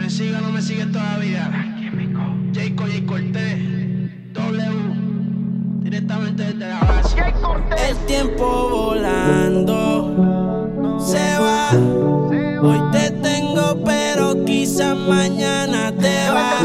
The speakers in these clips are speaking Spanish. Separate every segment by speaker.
Speaker 1: ¿Me sigue o no me sigue todavía? Jacob J. Cortés, W, directamente desde la base.
Speaker 2: El tiempo volando se va. Hoy te tengo, pero quizás mañana te vas.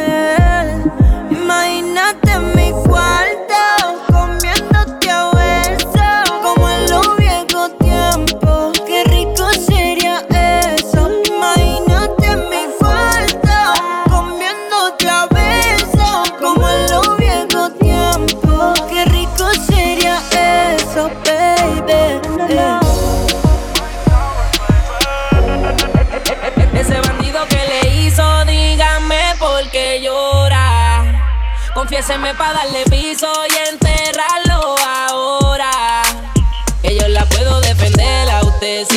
Speaker 3: Confiéseme pa' darle piso y enterrarlo ahora. Que yo la puedo defender a usted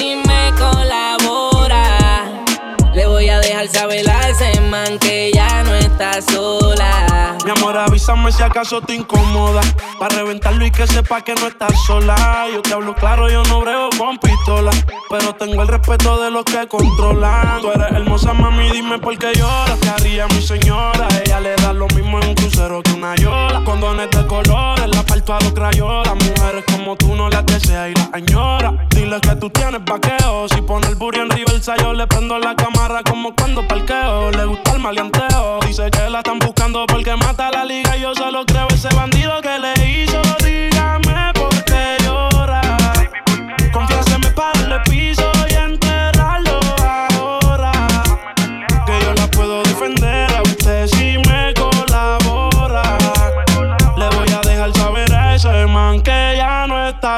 Speaker 3: voy a dejar saber a ese man que ya no está sola.
Speaker 4: Mi amor, avísame si acaso te incomoda. Para reventarlo y que sepa que no estás sola. Yo te hablo claro, yo no brego con pistola. Pero tengo el respeto de los que controlan. Tú eres hermosa, mami, dime por qué lloras. ¿Qué haría mi señora? Ella le da lo mismo en un crucero que una yola. Condones de colores, la parto a los crayolas. Mujeres como tú no las desea y las añora. Dile que tú tienes vaqueo. Si pone el burro en reversa, yo le prendo la cámara como cuando parqueo. Le gusta el maleanteo. Dice que la están buscando porque mata la liga. Yo solo creo ese bandido que le hizo. Dígame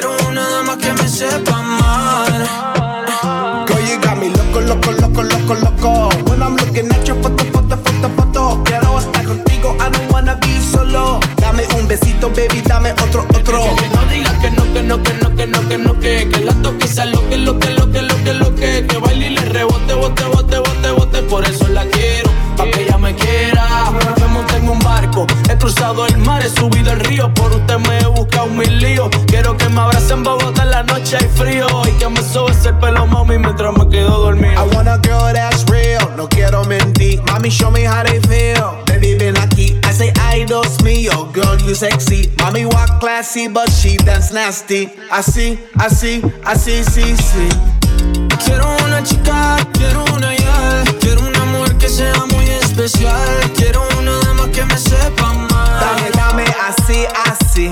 Speaker 5: Quiero una dama que me sepa
Speaker 6: sexy. Mami, walk classy, but she dance nasty. Así, así, así, sí, sí.
Speaker 5: Quiero una chica, quiero una ya Quiero una mujer que sea muy especial Quiero una dama que me sepa amar
Speaker 6: Dame, dame, así, así.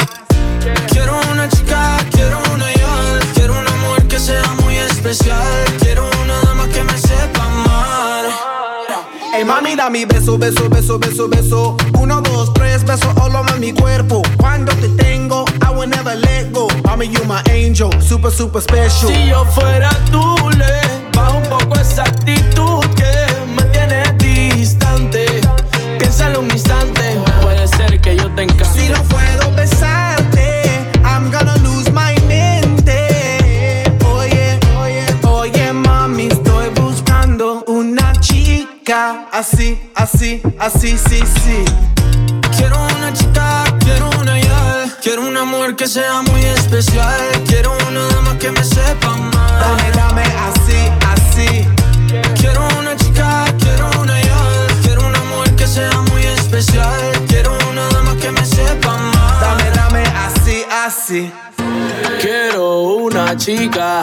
Speaker 6: Mami, beso, beso, beso, beso, beso. Uno, dos, tres, beso all over mi cuerpo. Cuando te tengo, I will never let go. Mami, you my angel, super, super special.
Speaker 5: Si yo fuera tú, le bajo un poco esa actitud
Speaker 6: así, así, así, sí, sí.
Speaker 5: Quiero una chica, quiero una ya. Quiero una mujer que sea muy especial. Quiero una dama que me sepa mal.
Speaker 6: Dame, dame así, así.
Speaker 5: Quiero una chica, quiero una ya. Quiero una mujer que sea muy especial. Quiero una dama que me sepa mal.
Speaker 6: Dame, dame así, así.
Speaker 7: Quiero una chica,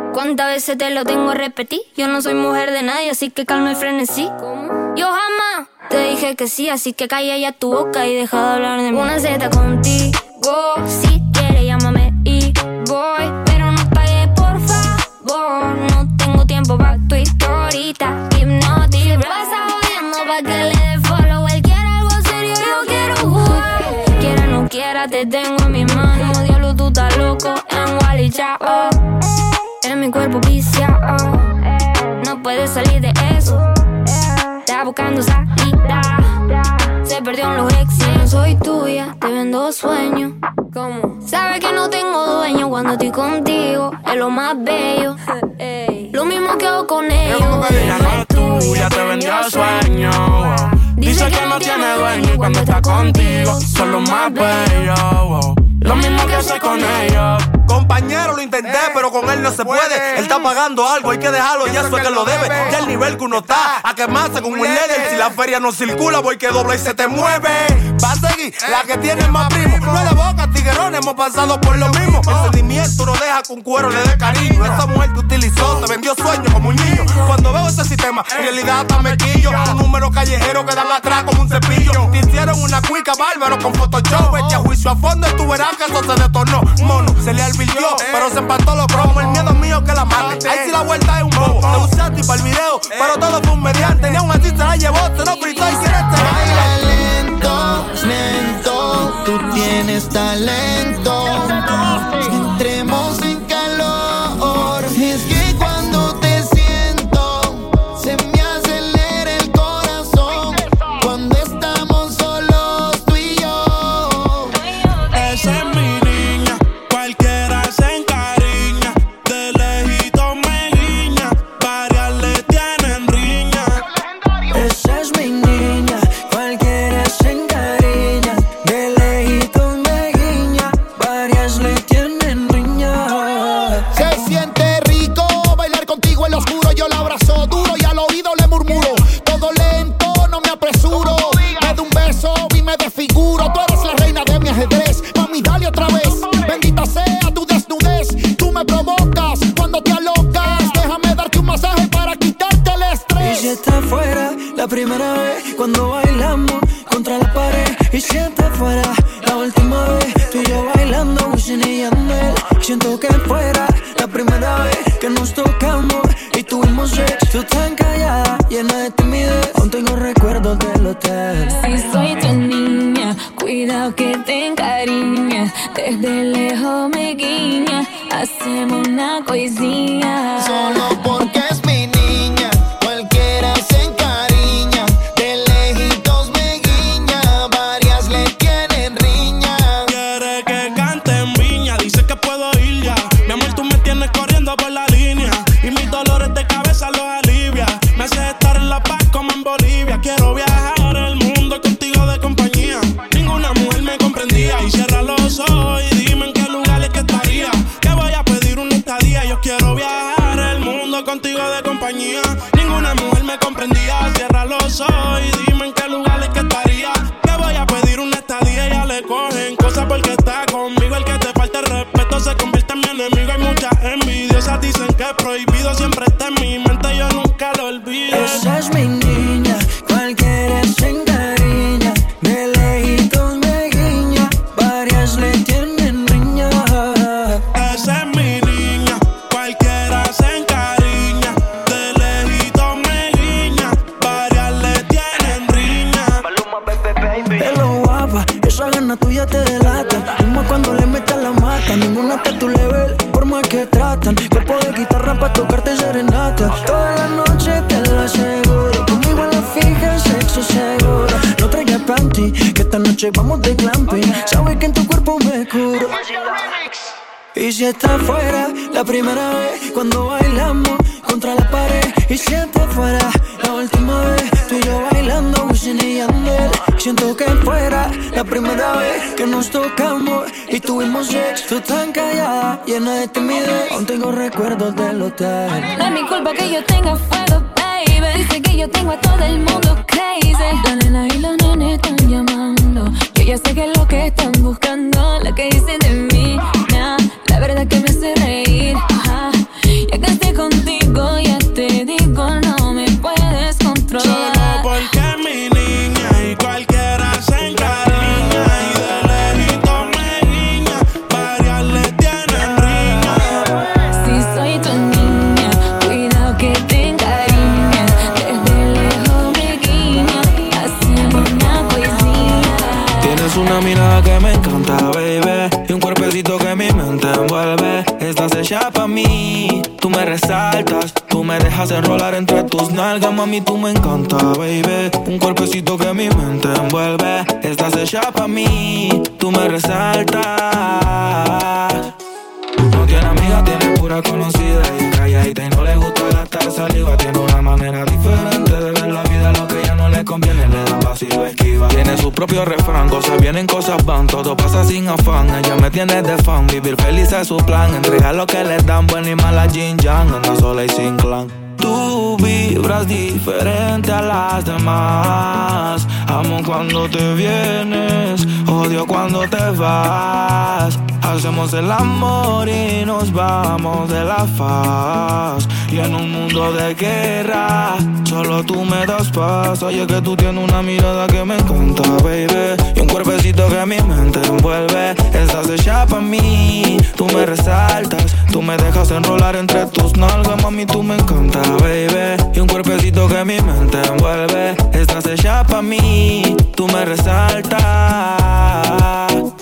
Speaker 8: ¿cuántas veces te lo tengo a repetir? Yo no soy mujer de nadie, así que calma el frenesí. Yo jamás te dije que sí, así que calla ya tu boca y deja de hablar de mí. Una Z contigo, si quieres llámame y voy, pero no pagues por favor. No tengo tiempo para tu historita, hipnotic. Pasa jodiendo pa' que le dé follow. Él algo serio, yo quiero jugar. Quiera no quiera, te tengo en mis manos. Diablo, tú estás loco en Wally Chao. Mi cuerpo viciado, no puedes salir de eso. Está buscando salida. Se perdió en los ex. No soy tuya, te vendo sueños. ¿Cómo? Sabes que no tengo dueño cuando estoy contigo. Es lo más bello. Lo mismo que hago con ellos.
Speaker 4: Ella no es tuya, te vendió sueño. Dice que no tiene dueño y cuando está contigo son los más bellos. Lo mismo que hace con ellos.
Speaker 9: Compañero, lo intenté, pero con él no se puede. Él está pagando algo, hay que dejarlo, ya eso es que lo debe. Ya el nivel que uno está, a quemarse con un líder. Si la feria no circula, voy que dobla y se te mueve. Va a seguir la que tiene más primo. No es de boca, tiguerón, hemos pasado por lo mismo. El sentimiento no deja que un cuero le dé cariño. Esa mujer que utilizó te vendió sueños como un niño. Cuando veo ese sistema, en realidad hasta me quillo. Un número callejero que dan atrás como un cepillo. Te hicieron una cuica bárbaro con Photoshop. Vete a juicio a fondo y tú verás que eso se detonó. Mono, se le advirtió, pero se empató los cromos. El miedo mío que la mate. Ahí sí la vuelta es un bobo. Te usaste para el video, pero todo fue un mediante. Ni aún así se la llevó, se lo fritó y quiere
Speaker 10: Baila lento, lento, tú tienes talento.
Speaker 4: te
Speaker 11: gana tuya te delata. Como cuando le metas la mata, ninguna está a tu level, por más que tratan para tocarte serenata. Toda la noche te lo aseguro. Conmigo a la fija, sexo seguro. No traigas panty, que esta noche vamos de glamping. Sabes que en tu cuerpo me curo. Y si está fuera, la primera vez cuando bailamos contra la pared. Y si está fuera, la última vez Siento que fuera la primera vez que nos tocamos y tuvimos sexo tan callada, llena de timidez. Aún tengo recuerdos del hotel.
Speaker 4: No es mi culpa que yo tenga fuego, baby. Dice que yo tengo a todo el mundo crazy. La nena y los nenes están llamando. Yo ya sé que es lo que están buscando, lo que dicen de mí. La verdad que me hace reír. Ajá. Ya que esté contigo,
Speaker 12: dejas enrolar entre tus nalgas, mami, tú me encanta, baby. Un cuerpecito que mi mente envuelve. Estás hecha pa' mí, tú me resaltas. No tiene amiga, tiene pura conocida y calladita y no le gusta gastar saliva. Tiene una manera diferente de ver la vida, lo que ella no le conviene le da lo esquiva. Tiene su propio refrán, cosas vienen, cosas van, todo pasa sin afán. Ella me tiene de fan, vivir feliz es su plan. Entregar lo que le dan, buena y mala Jin Yang, anda sola y sin clan. Tú vibras diferente a las demás. Amo cuando te vienes, odio cuando te vas. Hacemos el amor y nos vamos de la faz. Y en un mundo de guerra, solo tú me das paz. Oye, que tú tienes una mirada que me encanta, baby. Y un cuerpecito que mi mente envuelve. Estás hecha pa' mí, tú me resaltas. Tú me dejas enrolar entre tus nalgas, mami, tú me encanta, baby. Y un cuerpecito que mi mente envuelve. Estás hecha pa' mí, tú me resaltas.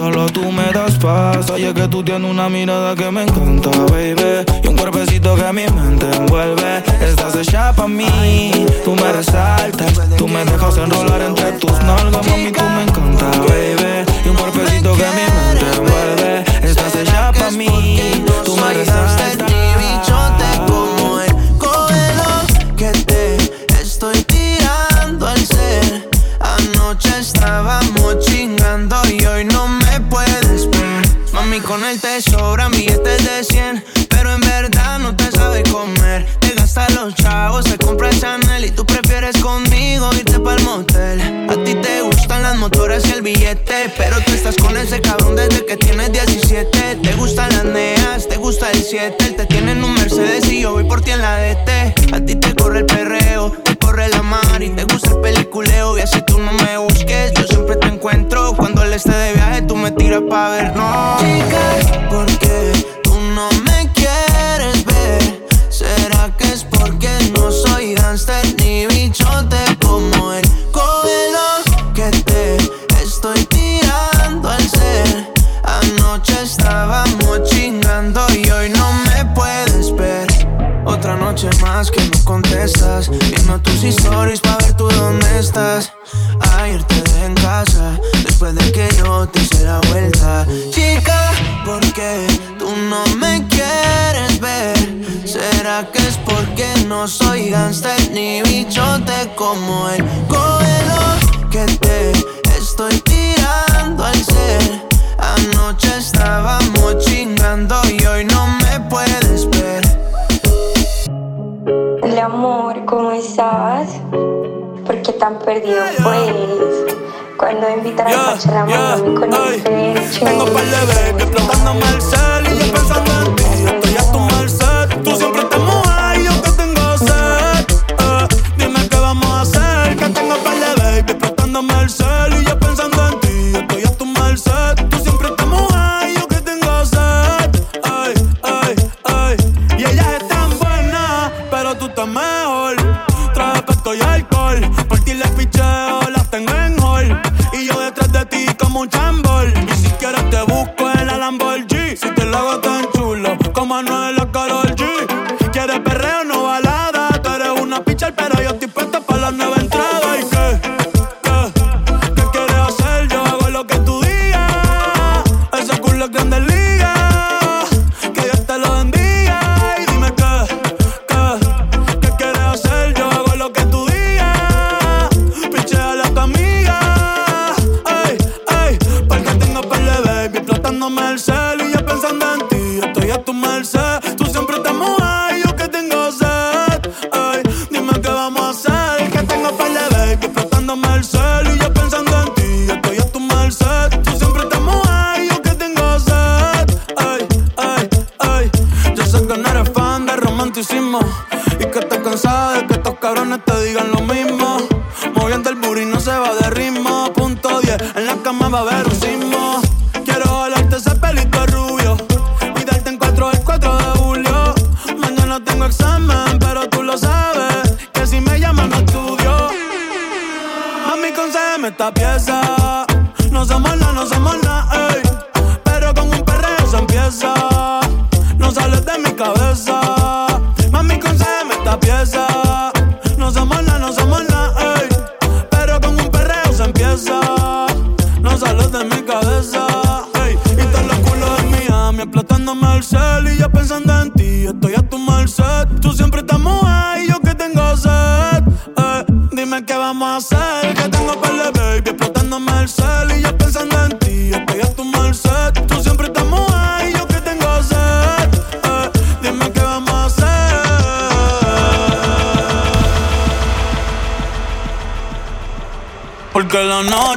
Speaker 12: solo tú me das paz. Oye, que tú tienes una mirada que me encanta, baby. Y un cuerpecito que mi mente envuelve. Estás hecha pa' mí, tú me resaltas. Tú me dejas enrolar entre tus nalgas, mami, tú me encanta, baby. Y un cuerpecito que mi mente envuelve. Estás hecha pa' mí, tú me resaltas.
Speaker 5: Con él te sobran billetes de 100, pero en verdad no te sabe comer. Te gasta los chavos, te compra Chanel y tú prefieres conmigo irte pa'l motel. A ti te gustan las motoras y el billete, pero tú estás con ese cabrón desde que tienes 17. Te gustan las neas, te gusta el 7, él te tiene en un Mercedes y yo voy por ti en la DT. A ti te corre el perreo, corre la mar y te gusta el peliculeo y así tú no me busques, yo siempre te encuentro. Cuando él esté de viaje, tú me tiras pa' ver, no. Chica, ¿por qué tú no me quieres ver? ¿Será que es porque noche más que no contestas. Viendo tus stories pa' ver tú dónde estás. Ayer te dejé en casa después de que yo te hice la vuelta. Chica, ¿por qué tú no me quieres ver? ¿Será que es porque no soy gangster ni bichote como él? Cógelo que te
Speaker 13: tan perdido pues? Cuando invitar a la yeah, con el pecho
Speaker 14: Tengo explotándome el cel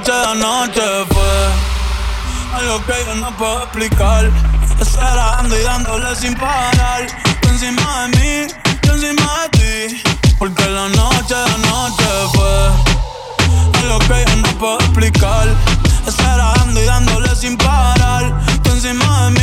Speaker 14: noche de anoche fue algo que yo no puedo explicar. Esperando y dándole sin parar. Tú encima de mí, yo encima de ti. Porque la noche de anoche fue algo que yo no puedo explicar. Esperando y dándole sin parar. Tú encima de mí,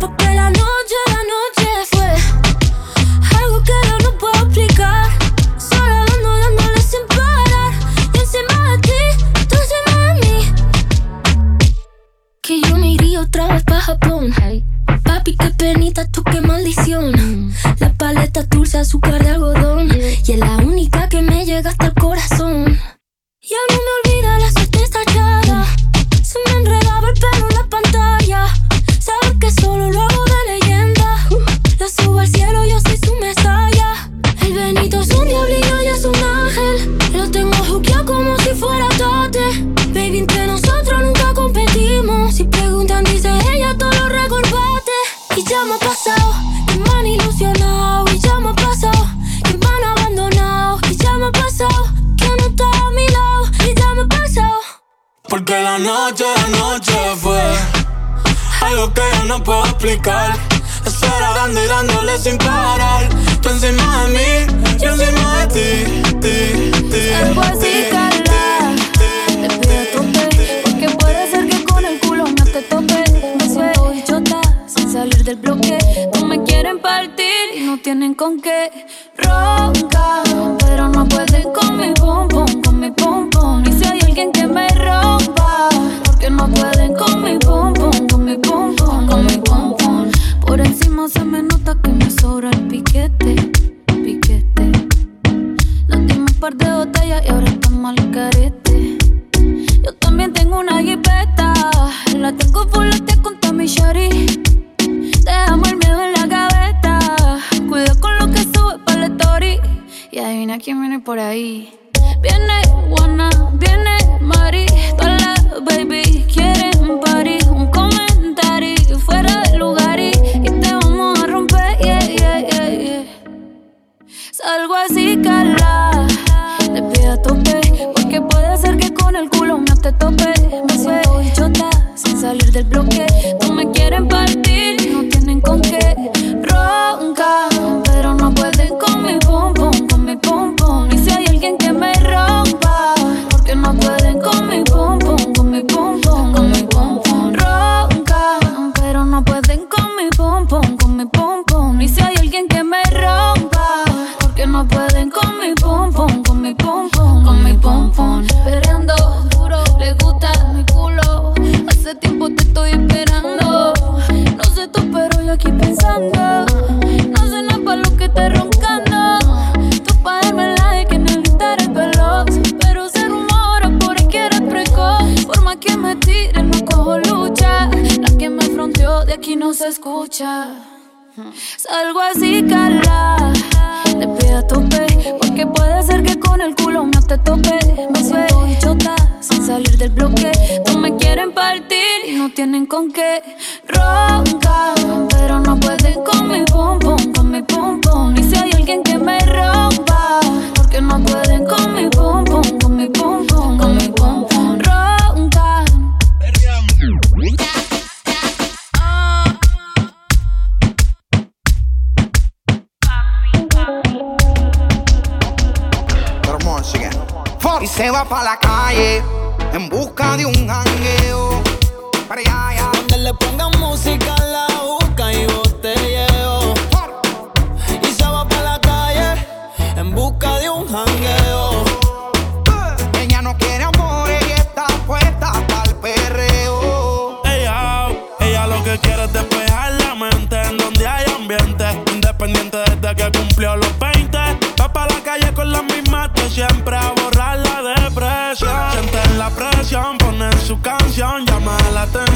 Speaker 15: Porque la noche, la noche fue algo que yo no puedo explicar. Solo dando, dándole sin parar. Y encima de ti, tú encima de mí. Que yo me iría otra vez pa' Japón. Papi, qué penita, tú qué maldición. La paleta dulce, azúcar de algodón. Y es la única que me llega hasta el corazón. Ya no me olvida la
Speaker 14: Porque la noche, la noche fue algo que yo no puedo explicar. Estar dando y dándole sin parar. Tú encima de mí, yo encima de ti, ti, ti.
Speaker 15: Algo así, Carla. Te pido a tope, porque puede ser que con el culo no te tope. Me suelto y chota, sin salir del bloque. No me quieren partir y no tienen con qué. Ronca, de aquí no se escucha. Salgo así, Carla. Te pido a tope. Porque puede ser que con el culo no te tope. Me suelto y chota sin salir del bloque. No me quieren partir y no tienen con qué. Ronca, pero no pueden con mi pum pum, con mi pum pum. Y si hay alguien que me rompa, porque no pueden con mi pum pum
Speaker 16: va pa' la calle en busca de un jangueo. Para allá.
Speaker 2: Donde le pongan música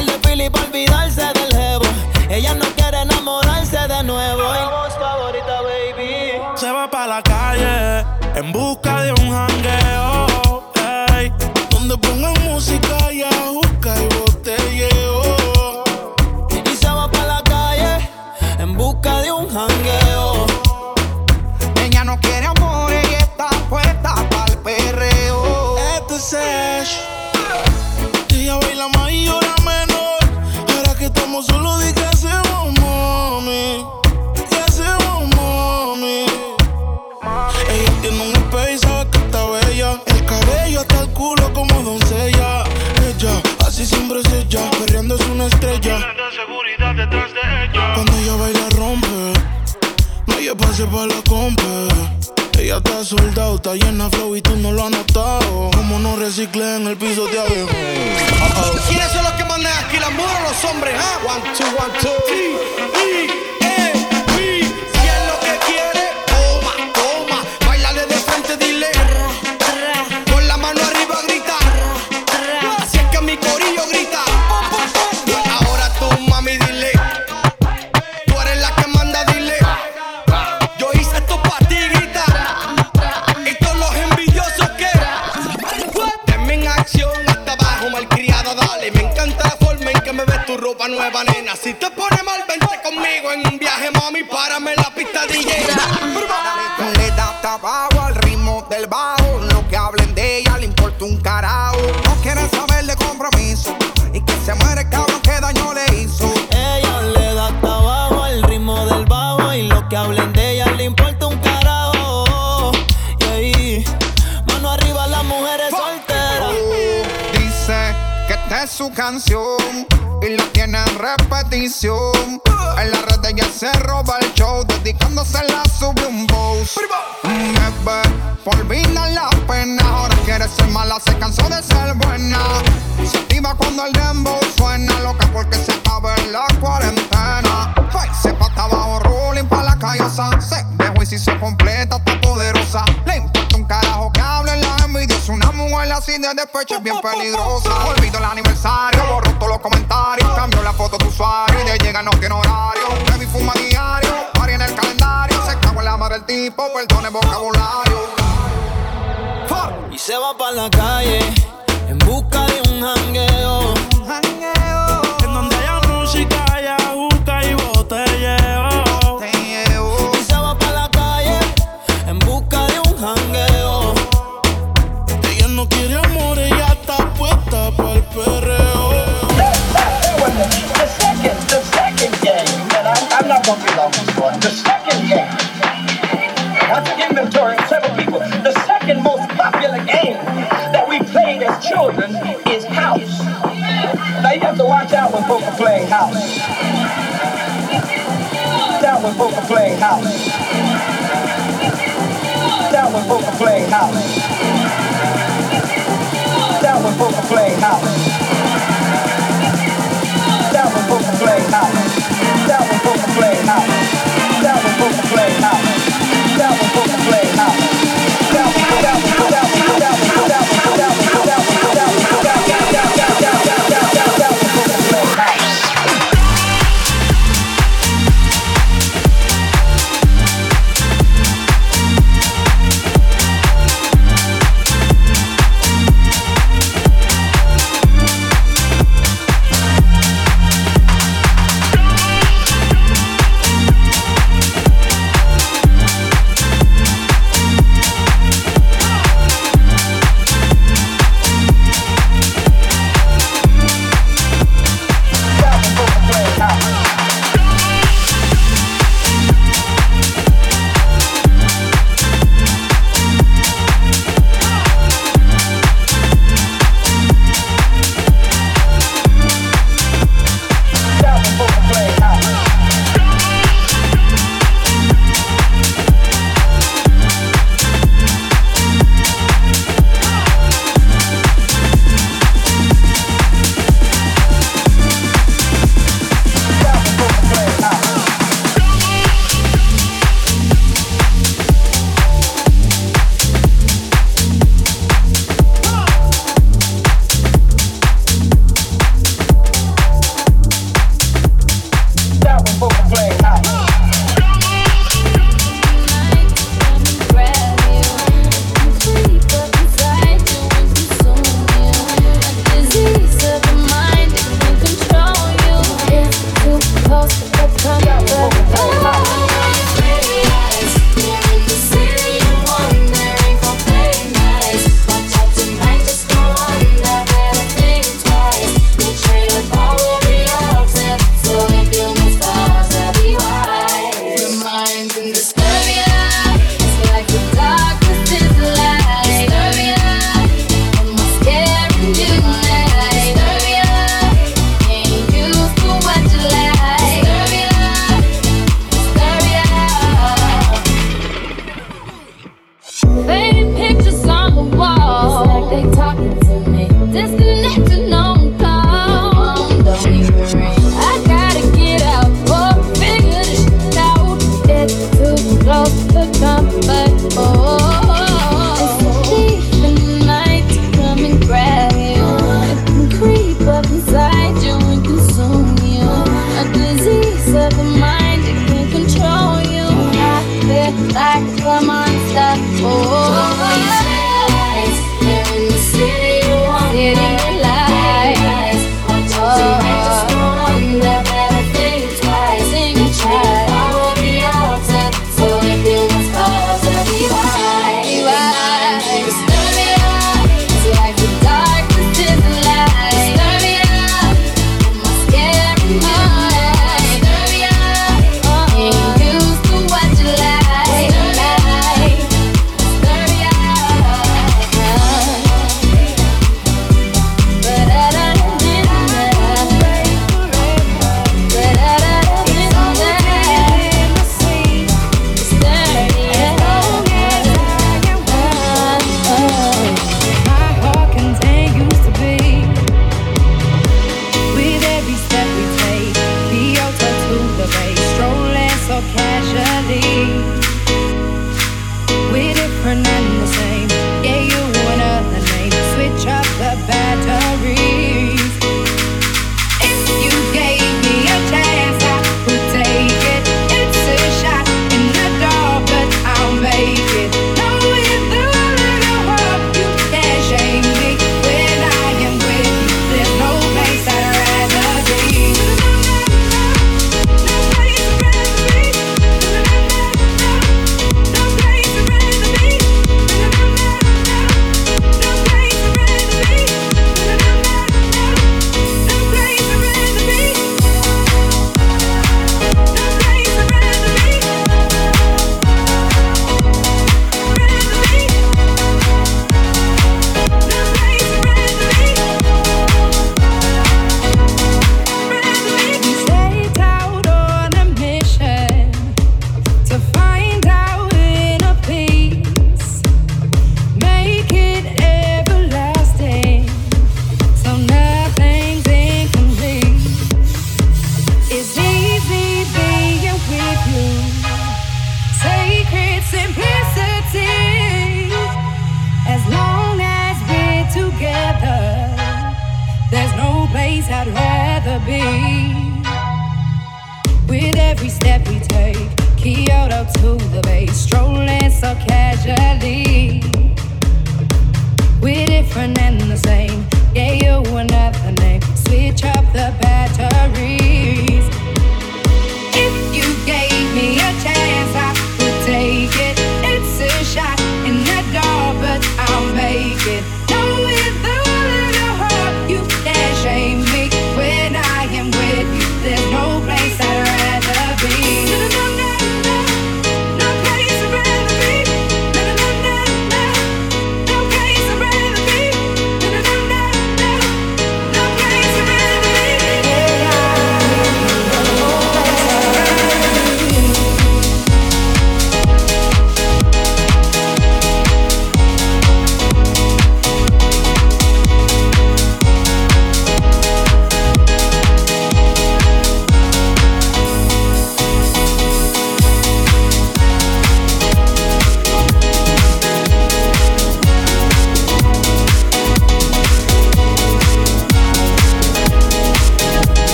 Speaker 2: darle pili
Speaker 16: pa' olvidar. Two, one, two. Que hablen de ella le importa un carajo. Y
Speaker 2: ahí, mano arriba las mujeres solteras.
Speaker 16: Dice que esta es su canción y la tiene en repetición. En la red ella se roba el show, dedicándose la sube un boss. Me ve por olvidar la pena, ahora quiere ser mala, se cansó de ser buena. Se activa cuando el dembow suena, loca porque se acaba la cuarentena. Ay, se pata abajo, rolling pa' la callosa. Se dejó y si se completa, está poderosa. Le importa un carajo que hablen la envidia. Es una mujer así de despecho, es bien peligrosa. Olvido el aniversario, borro todos los comentarios. Cambio la foto de usuario y de llega no tiene horario. Baby fuma diario, pari en el calendario. Se cago en la madre del tipo, perdone vocabulario.
Speaker 2: Y se va para la calle en busca de un jangueo.
Speaker 17: The second game, to inventory of several people, the second most popular game that we played as children is house. Now you have to watch out when folk are playing house. Down when folk are playing house. Down when folk are playing house. Down when folk are playing house. house. Sound the vocal play house.